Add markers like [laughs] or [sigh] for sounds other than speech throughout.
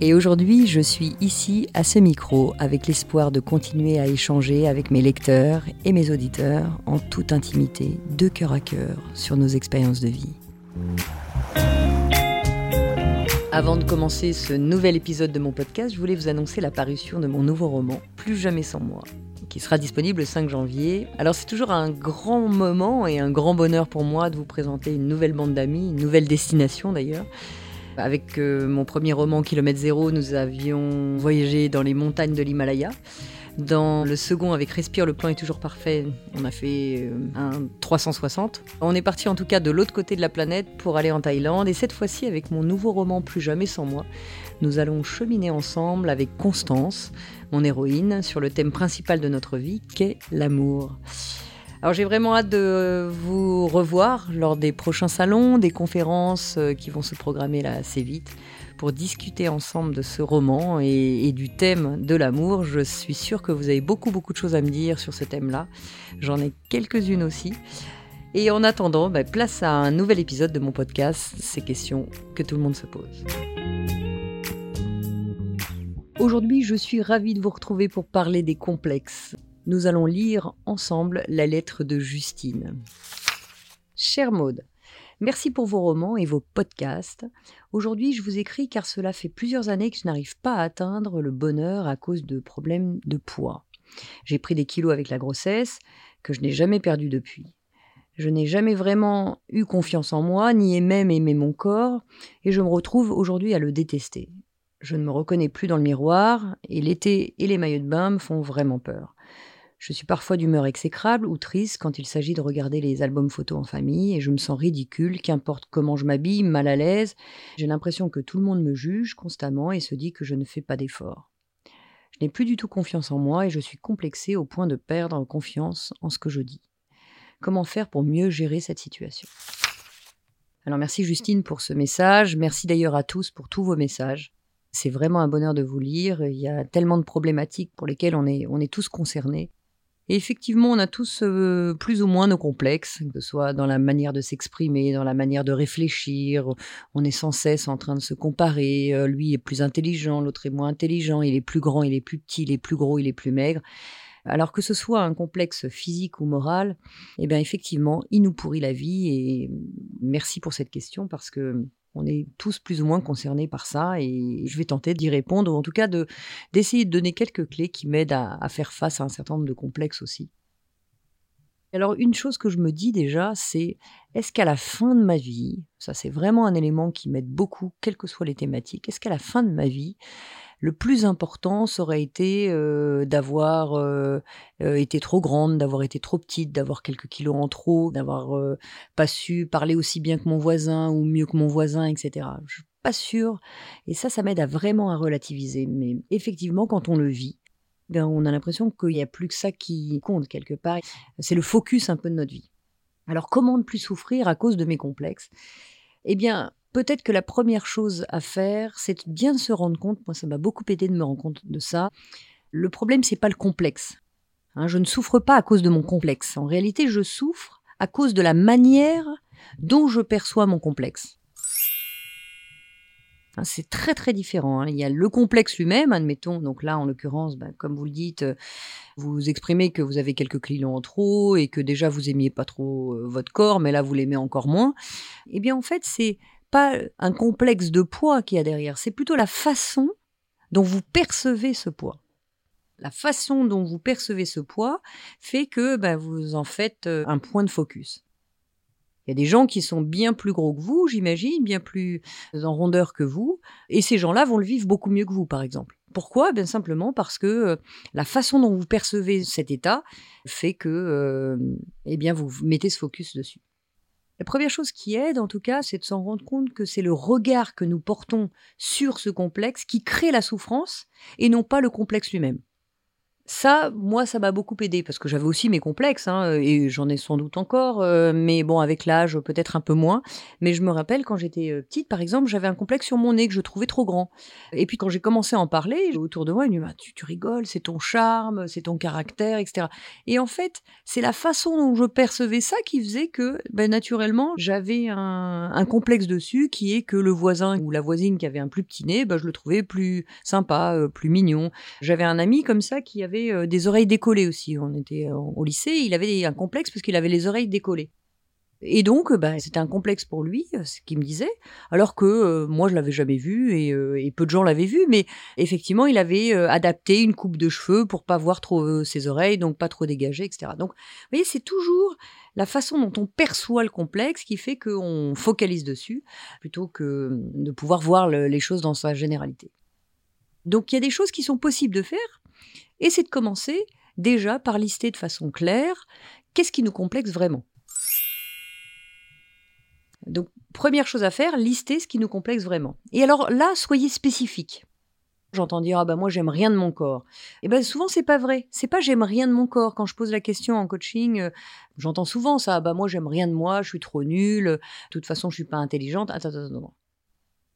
Et aujourd'hui, je suis ici à ce micro avec l'espoir de continuer à échanger avec mes lecteurs et mes auditeurs en toute intimité, de cœur à cœur, sur nos expériences de vie. Avant de commencer ce nouvel épisode de mon podcast, je voulais vous annoncer la parution de mon nouveau roman, Plus jamais sans moi, qui sera disponible le 5 janvier. Alors c'est toujours un grand moment et un grand bonheur pour moi de vous présenter une nouvelle bande d'amis, une nouvelle destination d'ailleurs. Avec euh, mon premier roman Kilomètre Zéro, nous avions voyagé dans les montagnes de l'Himalaya. Dans le second, avec Respire, le plan est toujours parfait, on a fait euh, un 360. On est parti en tout cas de l'autre côté de la planète pour aller en Thaïlande. Et cette fois-ci, avec mon nouveau roman Plus jamais sans moi, nous allons cheminer ensemble avec Constance, mon héroïne, sur le thème principal de notre vie, qu'est l'amour. Alors j'ai vraiment hâte de vous revoir lors des prochains salons, des conférences euh, qui vont se programmer là assez vite pour discuter ensemble de ce roman et, du thème de l'amour. Je suis sûre que vous avez beaucoup beaucoup de choses à me dire sur ce thème-là. J'en ai quelques-unes aussi. Et en attendant, bah, place à un nouvel épisode de mon podcast, ces questions que tout le monde se pose. Aujourd'hui, je suis ravie de vous retrouver pour parler des complexes nous allons lire ensemble la lettre de Justine. Chère Maude, merci pour vos romans et vos podcasts. Aujourd'hui, je vous écris car cela fait plusieurs années que je n'arrive pas à atteindre le bonheur à cause de problèmes de poids. J'ai pris des kilos avec la grossesse que je n'ai jamais perdu depuis. Je n'ai jamais vraiment eu confiance en moi, ni même aimé mon corps, et je me retrouve aujourd'hui à le détester. Je ne me reconnais plus dans le miroir, et l'été et les maillots de bain me font vraiment peur. Je suis parfois d'humeur exécrable ou triste quand il s'agit de regarder les albums photos en famille et je me sens ridicule, qu'importe comment je m'habille, mal à l'aise. J'ai l'impression que tout le monde me juge constamment et se dit que je ne fais pas d'efforts. Je n'ai plus du tout confiance en moi et je suis complexée au point de perdre confiance en ce que je dis. Comment faire pour mieux gérer cette situation? Alors merci Justine pour ce message, merci d'ailleurs à tous pour tous vos messages. C'est vraiment un bonheur de vous lire, il y a tellement de problématiques pour lesquelles on est, on est tous concernés. Et effectivement, on a tous euh, plus ou moins nos complexes, que ce soit dans la manière de s'exprimer, dans la manière de réfléchir. On est sans cesse en train de se comparer. Euh, lui est plus intelligent, l'autre est moins intelligent. Il est plus grand, il est plus petit, il est plus gros, il est plus maigre. Alors que ce soit un complexe physique ou moral, eh bien effectivement, il nous pourrit la vie. Et merci pour cette question parce que on est tous plus ou moins concernés par ça et je vais tenter d'y répondre, ou en tout cas de, d'essayer de donner quelques clés qui m'aident à, à faire face à un certain nombre de complexes aussi. Alors une chose que je me dis déjà, c'est est-ce qu'à la fin de ma vie, ça c'est vraiment un élément qui m'aide beaucoup, quelles que soient les thématiques, est-ce qu'à la fin de ma vie, le plus important, ça aurait été d'avoir été trop grande, d'avoir été trop petite, d'avoir quelques kilos en trop, d'avoir pas su parler aussi bien que mon voisin ou mieux que mon voisin, etc. Je suis pas sûre. Et ça, ça m'aide à vraiment à relativiser. Mais effectivement, quand on le vit, ben, on a l'impression qu'il n'y a plus que ça qui compte quelque part. C'est le focus un peu de notre vie. Alors comment ne plus souffrir à cause de mes complexes? Eh bien, peut-être que la première chose à faire, c'est bien se rendre compte, moi ça m'a beaucoup aidé de me rendre compte de ça, le problème c'est pas le complexe. Hein, je ne souffre pas à cause de mon complexe. En réalité, je souffre à cause de la manière dont je perçois mon complexe. Hein, c'est très très différent. Hein. Il y a le complexe lui-même, admettons. Donc là, en l'occurrence, ben, comme vous le dites, euh, vous exprimez que vous avez quelques clients en trop et que déjà vous aimiez pas trop euh, votre corps, mais là vous l'aimez encore moins. Eh bien, en fait, c'est pas un complexe de poids qui a derrière, c'est plutôt la façon dont vous percevez ce poids. La façon dont vous percevez ce poids fait que ben, vous en faites euh, un point de focus. Il y a des gens qui sont bien plus gros que vous, j'imagine, bien plus en rondeur que vous, et ces gens-là vont le vivre beaucoup mieux que vous, par exemple. Pourquoi? Bien simplement parce que euh, la façon dont vous percevez cet état fait que euh, eh bien vous mettez ce focus dessus. La première chose qui aide, en tout cas, c'est de s'en rendre compte que c'est le regard que nous portons sur ce complexe qui crée la souffrance et non pas le complexe lui-même. Ça, moi, ça m'a beaucoup aidé parce que j'avais aussi mes complexes hein, et j'en ai sans doute encore, euh, mais bon, avec l'âge, peut-être un peu moins. Mais je me rappelle quand j'étais euh, petite, par exemple, j'avais un complexe sur mon nez que je trouvais trop grand. Et puis quand j'ai commencé à en parler autour de moi, ils me disaient bah, tu, rigoles, c'est ton charme, c'est ton caractère, etc. Et en fait, c'est la façon dont je percevais ça qui faisait que, ben, naturellement, j'avais un, complexe dessus qui est que le voisin ou la voisine qui avait un plus petit nez, ben, je le trouvais plus sympa, euh, plus mignon. J'avais un ami comme ça qui avait euh, des oreilles décollées aussi. On était euh, au lycée, il avait un complexe parce qu'il avait les oreilles décollées. Et donc, euh, bah, c'était un complexe pour lui, ce qu'il me disait, alors que moi, je l'avais jamais vu et, peu de gens l'avaient vu, mais effectivement, il avait adapté une coupe de cheveux pour pas voir trop ses oreilles, donc pas trop dégager, etc. Donc, vous voyez, c'est toujours la façon dont on perçoit le complexe qui fait qu'on focalise dessus, plutôt que de pouvoir voir les choses dans sa généralité. Donc, il y a des choses qui sont possibles de faire, et c'est de commencer déjà par lister de façon claire qu'est-ce qui nous complexe vraiment. Donc, première chose à faire, lister ce qui nous complexe vraiment. Et alors là, soyez spécifique. J'entends dire ah ben moi j'aime rien de mon corps. Et eh ben souvent c'est pas vrai. C'est pas j'aime rien de mon corps. Quand je pose la question en coaching, euh, j'entends souvent ça. Bah moi j'aime rien de moi, je suis trop nulle. De toute façon je suis pas intelligente. Attends, attends, attends.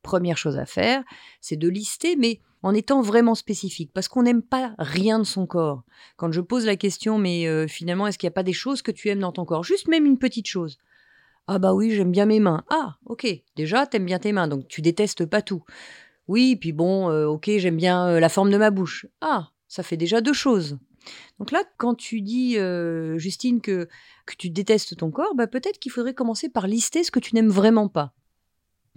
Première chose à faire, c'est de lister, mais en étant vraiment spécifique, parce qu'on n'aime pas rien de son corps. Quand je pose la question, mais euh, finalement, est-ce qu'il n'y a pas des choses que tu aimes dans ton corps? Juste même une petite chose. Ah bah oui, j'aime bien mes mains. Ah, ok, déjà, t'aimes bien tes mains, donc tu détestes pas tout. Oui, puis bon, euh, ok, j'aime bien euh, la forme de ma bouche. Ah, ça fait déjà deux choses. Donc là, quand tu dis, Justine, que, que tu détestes ton corps, bah peut-être qu'il faudrait commencer par lister ce que tu n'aimes vraiment pas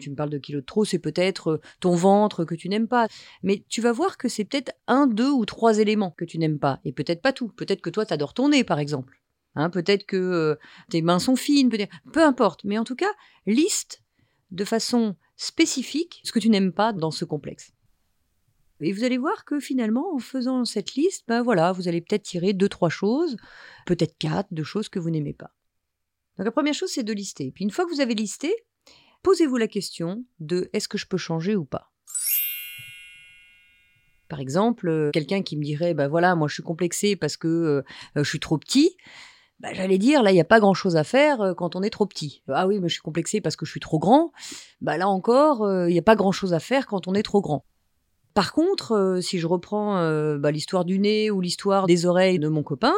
tu me parles de kilos de trop, c'est peut-être euh, ton ventre que tu n'aimes pas. Mais tu vas voir que c'est peut-être un, deux ou trois éléments que tu n'aimes pas. Et peut-être pas tout. Peut-être que toi, tu adores ton nez, par exemple. Hein, peut-être que euh, tes mains sont fines. Peu importe. Mais en tout cas, liste de façon spécifique ce que tu n'aimes pas dans ce complexe. Et vous allez voir que finalement, en faisant cette liste, ben voilà, vous allez peut-être tirer deux, trois choses, peut-être quatre, de choses que vous n'aimez pas. Donc la première chose, c'est de lister. Puis une fois que vous avez listé, posez-vous la question de est-ce que je peux changer ou pas par exemple, euh, quelqu'un qui me dirait, bah voilà, moi je suis complexé parce que euh, je suis trop petit, bah, j'allais dire, là, il n'y a pas grand-chose à faire euh, quand on est trop petit. Ah oui, mais je suis complexé parce que je suis trop grand. Bah là encore, il n'y a pas grand-chose à faire quand on est trop grand. Par contre, euh, si je reprends euh, bah, l'histoire du nez ou l'histoire des oreilles de mon copain,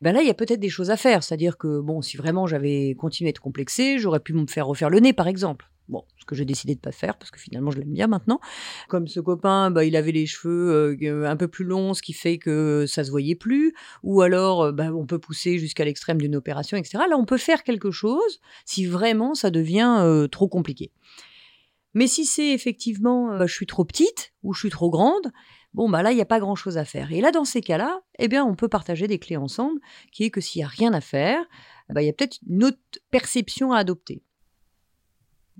ben là, il y a peut-être des choses à faire. C'est-à-dire que, bon, si vraiment j'avais continué à être complexé, j'aurais pu me faire refaire le nez, par exemple. Bon, ce que j'ai décidé de pas faire parce que finalement je l'aime bien maintenant. Comme ce copain, bah, il avait les cheveux euh, un peu plus longs, ce qui fait que ça se voyait plus. Ou alors, bah, on peut pousser jusqu'à l'extrême d'une opération, etc. Là, on peut faire quelque chose si vraiment ça devient trop compliqué. Mais si c'est effectivement euh, je suis trop petite ou je suis trop grande, bon bah là il n'y a pas grand chose à faire. Et là dans ces cas-là, eh bien on peut partager des clés ensemble, qui est que s'il n'y a rien à faire, bah, il y a peut-être une autre perception à adopter.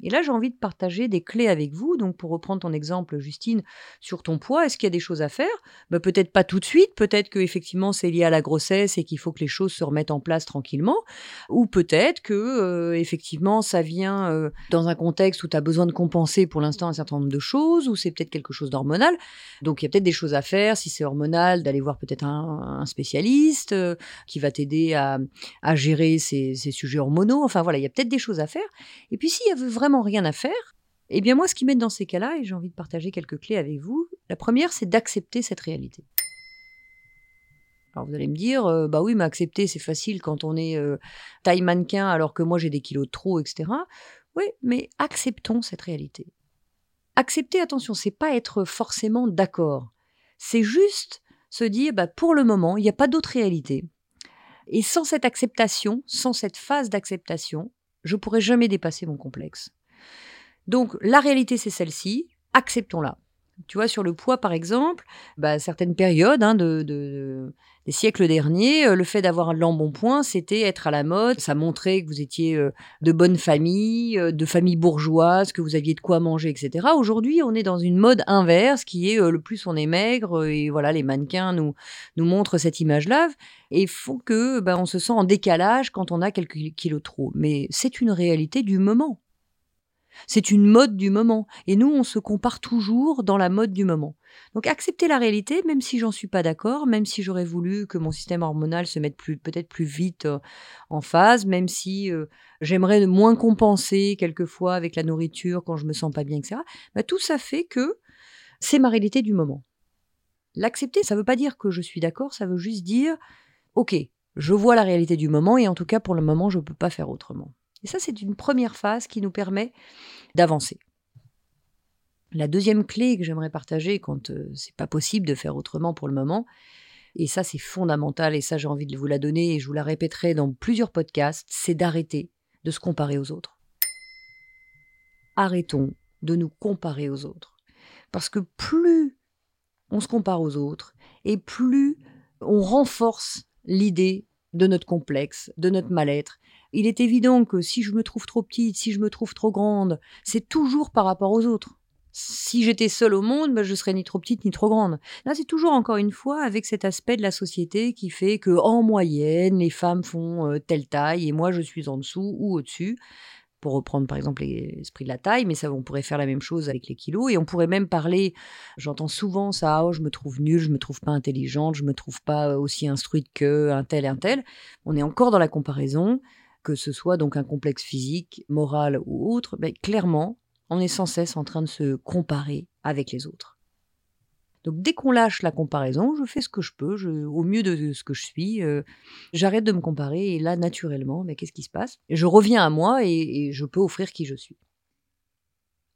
Et là, j'ai envie de partager des clés avec vous. Donc, pour reprendre ton exemple, Justine, sur ton poids, est-ce qu'il y a des choses à faire? Bah, Peut-être pas tout de suite. Peut-être que effectivement c'est lié à la grossesse et qu'il faut que les choses se remettent en place tranquillement. Ou peut-être que euh, effectivement ça vient euh, dans un contexte où tu as besoin de compenser pour l'instant un certain nombre de choses, ou c'est peut-être quelque chose d'hormonal. Donc, il y a peut-être des choses à faire. Si c'est hormonal, d'aller voir peut-être un, spécialiste euh, qui va t'aider à, gérer ces, ces, sujets hormonaux. Enfin voilà, il y a peut-être des choses à faire. Et puis s'il y avait vraiment rien à faire, eh bien moi, ce qui m'aide dans ces cas-là, et j'ai envie de partager quelques clés avec vous, la première, c'est d'accepter cette réalité. Alors vous allez me dire, euh, bah oui, mais accepter, c'est facile quand on est euh, taille mannequin alors que moi j'ai des kilos de trop, etc. Oui, mais acceptons cette réalité. Accepter, attention, c'est pas être forcément d'accord. C'est juste se dire, bah, pour le moment, il n'y a pas d'autre réalité. Et sans cette acceptation, sans cette phase d'acceptation, je pourrais jamais dépasser mon complexe. Donc la réalité, c'est celle-ci, acceptons-la. Tu vois, sur le poids, par exemple, bah, certaines périodes hein, de, de, des siècles derniers, euh, le fait d'avoir l'embonpoint, c'était être à la mode. Ça montrait que vous étiez euh, de bonne famille, euh, de famille bourgeoise, que vous aviez de quoi manger, etc. Aujourd'hui, on est dans une mode inverse qui est le plus on est maigre et voilà, les mannequins nous nous montrent cette image-là et font que bah, on se sent en décalage quand on a quelques kilos trop. Mais c'est une réalité du moment. C'est une mode du moment. Et nous, on se compare toujours dans la mode du moment. Donc accepter la réalité, même si j'en suis pas d'accord, même si j'aurais voulu que mon système hormonal se mette peut-être plus vite euh, en phase, même si euh, j'aimerais moins compenser quelquefois avec la nourriture quand je me sens pas bien, etc. Bah, tout ça fait que c'est ma réalité du moment. L'accepter, ça veut pas dire que je suis d'accord, ça veut juste dire, ok, je vois la réalité du moment et en tout cas pour le moment je peux pas faire autrement. Et ça, c'est une première phase qui nous permet d'avancer. La deuxième clé que j'aimerais partager quand euh, c'est pas possible de faire autrement pour le moment, et ça c'est fondamental, et ça j'ai envie de vous la donner, et je vous la répéterai dans plusieurs podcasts, c'est d'arrêter de se comparer aux autres. Arrêtons de nous comparer aux autres. Parce que plus on se compare aux autres, et plus on renforce l'idée de notre complexe, de notre mal-être, il est évident que si je me trouve trop petite, si je me trouve trop grande, c'est toujours par rapport aux autres. Si j'étais seule au monde, ben je serais ni trop petite ni trop grande. Là, c'est toujours encore une fois avec cet aspect de la société qui fait que, en moyenne, les femmes font euh, telle taille et moi je suis en dessous ou au-dessus pour reprendre par exemple l'esprit de la taille, mais ça, on pourrait faire la même chose avec les kilos, et on pourrait même parler, j'entends souvent ça, oh, je me trouve nulle, je me trouve pas intelligente, je me trouve pas aussi instruite que un tel, un tel. On est encore dans la comparaison, que ce soit donc un complexe physique, moral ou autre, ben, clairement, on est sans cesse en train de se comparer avec les autres. Donc dès qu'on lâche la comparaison, je fais ce que je peux, au mieux de, ce que je suis, euh, j'arrête de me comparer et là, naturellement, mais ben, qu'est-ce qui se passe? Je reviens à moi et, et je peux offrir qui je suis.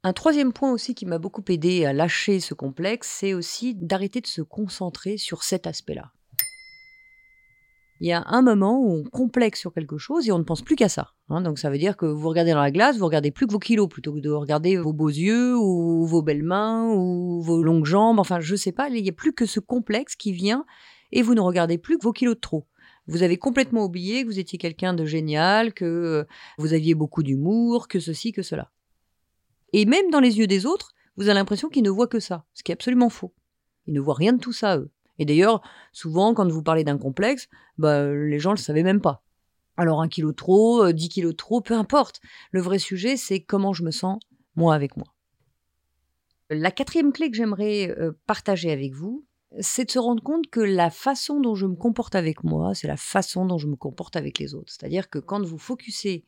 Un troisième point aussi qui m'a beaucoup aidé à lâcher ce complexe, c'est aussi d'arrêter de se concentrer sur cet aspect-là il y a un moment où on complexe sur quelque chose et on ne pense plus qu'à ça. Hein. donc ça veut dire que vous regardez dans la glace, vous regardez plus que vos kilos plutôt que de regarder vos beaux yeux ou vos belles mains ou vos longues jambes. Enfin, je sais pas, il n'y a plus que ce complexe qui vient et vous ne regardez plus que vos kilos de trop. Vous avez complètement oublié que vous étiez quelqu'un de génial, que euh, vous aviez beaucoup d'humour, que ceci, que cela. Et même dans les yeux des autres, vous avez l'impression qu'ils ne voient que ça, ce qui est absolument faux. Ils ne voient rien de tout ça, eux. Et d'ailleurs, souvent, quand vous parlez d'un complexe, bah, les gens ne le savaient même pas. Alors un kilo trop, euh, dix kilos trop, peu importe. Le vrai sujet, c'est comment je me sens, moi avec moi. La quatrième clé que j'aimerais euh, partager avec vous, c'est de se rendre compte que la façon dont je me comporte avec moi, c'est la façon dont je me comporte avec les autres. C'est-à-dire que quand vous focussez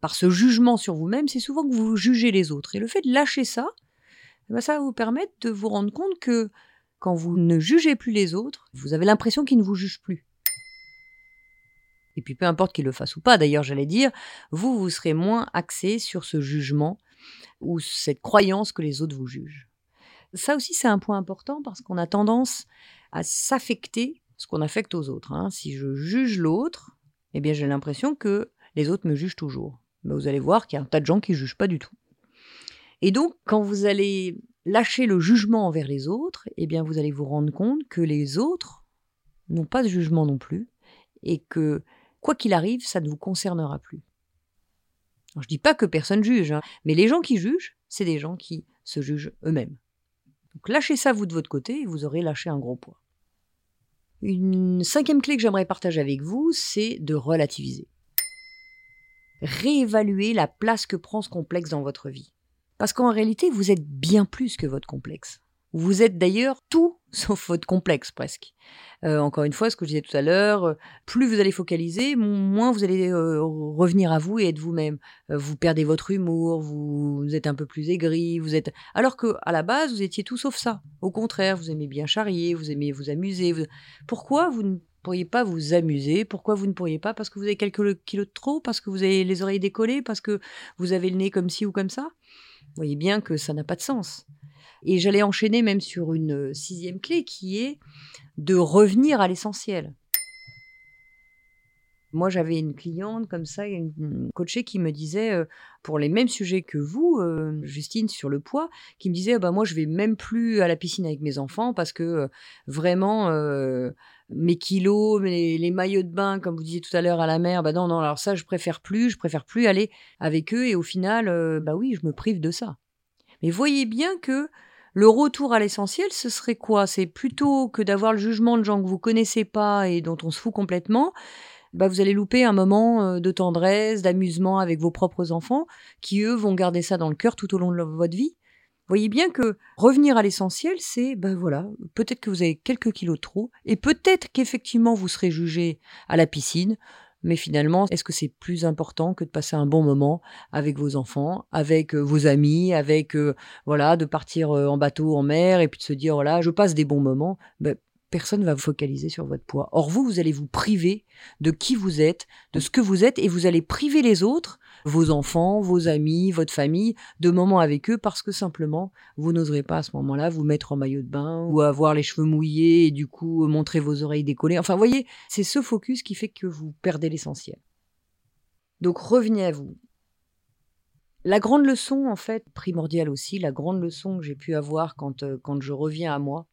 par ce jugement sur vous-même, c'est souvent que vous jugez les autres. Et le fait de lâcher ça, eh ben, ça va vous permettre de vous rendre compte que quand vous ne jugez plus les autres, vous avez l'impression qu'ils ne vous jugent plus. Et puis peu importe qu'ils le fassent ou pas, d'ailleurs j'allais dire, vous, vous serez moins axé sur ce jugement ou cette croyance que les autres vous jugent. Ça aussi c'est un point important parce qu'on a tendance à s'affecter ce qu'on affecte aux autres. Hein. Si je juge l'autre, eh bien j'ai l'impression que les autres me jugent toujours. Mais vous allez voir qu'il y a un tas de gens qui ne jugent pas du tout. Et donc, quand vous allez lâcher le jugement envers les autres, eh bien vous allez vous rendre compte que les autres n'ont pas de jugement non plus et que quoi qu'il arrive, ça ne vous concernera plus. Je je dis pas que personne juge, hein, mais les gens qui jugent, c'est des gens qui se jugent eux-mêmes. Donc lâchez ça vous de votre côté et vous aurez lâché un gros poids. Une cinquième clé que j'aimerais partager avec vous, c'est de relativiser. Réévaluer la place que prend ce complexe dans votre vie. Parce qu'en réalité, vous êtes bien plus que votre complexe. Vous êtes d'ailleurs tout [laughs] sauf votre complexe presque. Euh, encore une fois, ce que je disais tout à l'heure, euh, plus vous allez focaliser, moins vous allez euh, revenir à vous et être vous-même. vous perdez votre humour, vous, êtes un peu plus aigri, vous êtes. Alors que à la base, vous étiez tout sauf ça. Au contraire, vous aimez bien charrier, vous aimez vous amuser. Pourquoi vous ne pourriez pas vous amuser? Pourquoi vous ne pourriez pas? Parce que vous avez quelques kilos de trop? Parce que vous avez les oreilles décollées? Parce que vous avez le nez comme ci ou comme ça? Voyez bien que ça n'a pas de sens. Et j'allais enchaîner même sur une euh, sixième clé qui est de revenir à l'essentiel. Moi, j'avais une cliente comme ça, une coachée qui me disait, euh, pour les mêmes sujets que vous, euh, Justine, sur le poids, qui me disait, bah, moi, je vais même plus à la piscine avec mes enfants parce que vraiment, mes kilos, les maillots de bain, comme vous disiez tout à l'heure, à la mer, bah non, non, alors ça, je préfère plus, je préfère plus aller avec eux. Et au final, bah oui, je me prive de ça. Mais voyez bien que le retour à l'essentiel, ce serait quoi? C'est plutôt que d'avoir le jugement de gens que vous connaissez pas et dont on se fout complètement, bah vous allez louper un moment euh, de tendresse, d'amusement avec vos propres enfants, qui eux vont garder ça dans le cœur tout au long de votre vie. Voyez bien que revenir à l'essentiel, c'est, ben voilà, peut-être que vous avez quelques kilos de trop, et peut-être qu'effectivement vous serez jugé à la piscine, mais finalement, est-ce que c'est plus important que de passer un bon moment avec vos enfants, avec euh, vos amis, avec euh, voilà, de partir euh, en bateau en mer et puis de se dire voilà, je passe des bons moments ben, Personne ne va vous focaliser sur votre poids. Or vous, vous allez vous priver de qui vous êtes, de ce que vous êtes, et vous allez priver les autres vos enfants, vos amis, votre famille, de moments avec eux parce que simplement, vous n'oserez pas à ce moment-là vous mettre en maillot de bain ou avoir les cheveux mouillés et du coup montrer vos oreilles décollées. Enfin, voyez, c'est ce focus qui fait que vous perdez l'essentiel. Donc revenez à vous. La grande leçon, en fait, primordiale aussi, la grande leçon que j'ai pu avoir quand, euh, quand je reviens à moi,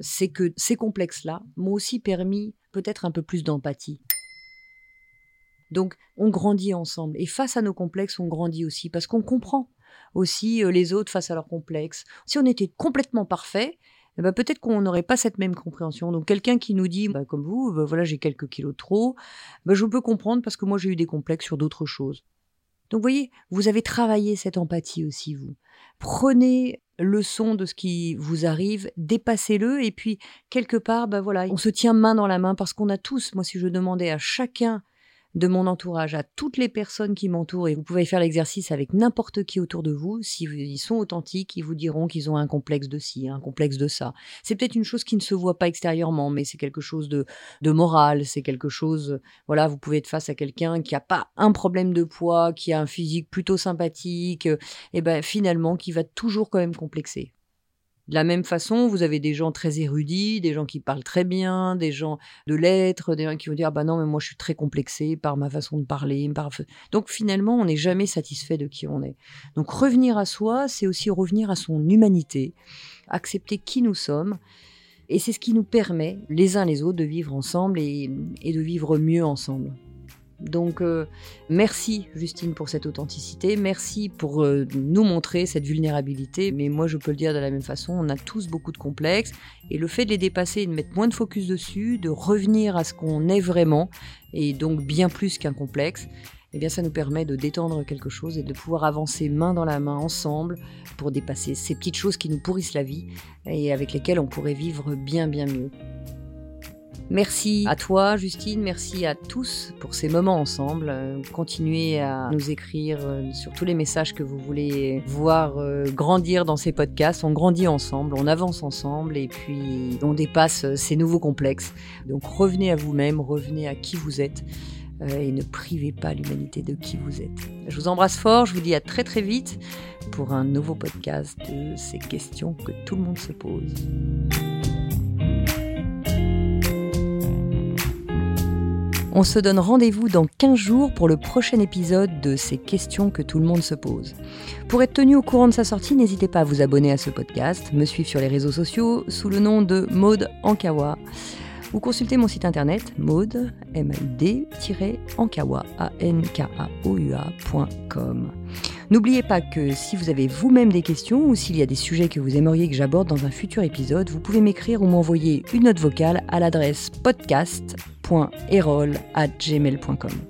c'est que ces complexes-là m'ont aussi permis peut-être un peu plus d'empathie. Donc on grandit ensemble. Et face à nos complexes, on grandit aussi parce qu'on comprend aussi euh, les autres face à leurs complexes. Si on était complètement parfait, eh ben, peut-être qu'on n'aurait pas cette même compréhension. Donc quelqu'un qui nous dit, bah, comme vous, bah, voilà, j'ai quelques kilos de trop, bah, je peux comprendre parce que moi j'ai eu des complexes sur d'autres choses. Donc voyez, vous avez travaillé cette empathie aussi, vous. Prenez leçon de ce qui vous arrive, dépassez-le et puis quelque part, bah voilà, on se tient main dans la main parce qu'on a tous, moi si je demandais à chacun de mon entourage, à toutes les personnes qui m'entourent, et vous pouvez faire l'exercice avec n'importe qui autour de vous, s'ils sont authentiques, ils vous diront qu'ils ont un complexe de ci, un complexe de ça. C'est peut-être une chose qui ne se voit pas extérieurement, mais c'est quelque chose de, de moral, c'est quelque chose, voilà, vous pouvez être face à quelqu'un qui n'a pas un problème de poids, qui a un physique plutôt sympathique, et ben finalement qui va toujours quand même complexer. De la même façon, vous avez des gens très érudits, des gens qui parlent très bien, des gens de lettres, des gens qui vont dire bah non mais moi je suis très complexé par ma façon de parler. Donc finalement, on n'est jamais satisfait de qui on est. Donc revenir à soi, c'est aussi revenir à son humanité, accepter qui nous sommes. Et c'est ce qui nous permet, les uns les autres, de vivre ensemble et de vivre mieux ensemble. Donc euh, merci Justine pour cette authenticité, merci pour euh, nous montrer cette vulnérabilité, mais moi je peux le dire de la même façon, on a tous beaucoup de complexes, et le fait de les dépasser, de mettre moins de focus dessus, de revenir à ce qu'on est vraiment, et donc bien plus qu'un complexe, eh bien ça nous permet de détendre quelque chose et de pouvoir avancer main dans la main ensemble pour dépasser ces petites choses qui nous pourrissent la vie et avec lesquelles on pourrait vivre bien bien mieux. Merci à toi, Justine. Merci à tous pour ces moments ensemble. Euh, continuez à nous écrire euh, sur tous les messages que vous voulez voir euh, grandir dans ces podcasts. On grandit ensemble, on avance ensemble et puis on dépasse ces nouveaux complexes. Donc revenez à vous-même, revenez à qui vous êtes et ne privez pas l'humanité de qui vous êtes. Je vous embrasse fort, je vous dis à très très vite pour un nouveau podcast de ces questions que tout le monde se pose. On se donne rendez-vous dans 15 jours pour le prochain épisode de ces questions que tout le monde se pose. Pour être tenu au courant de sa sortie, n'hésitez pas à vous abonner à ce podcast, me suivre sur les réseaux sociaux sous le nom de Maude Ankawa ou consulter mon site internet maude, m d ankawa N'oubliez pas que si vous avez vous-même des questions ou s'il y a des sujets que vous aimeriez que j'aborde dans un futur épisode, vous pouvez m'écrire ou m'envoyer une note vocale à l'adresse podcast gmail.com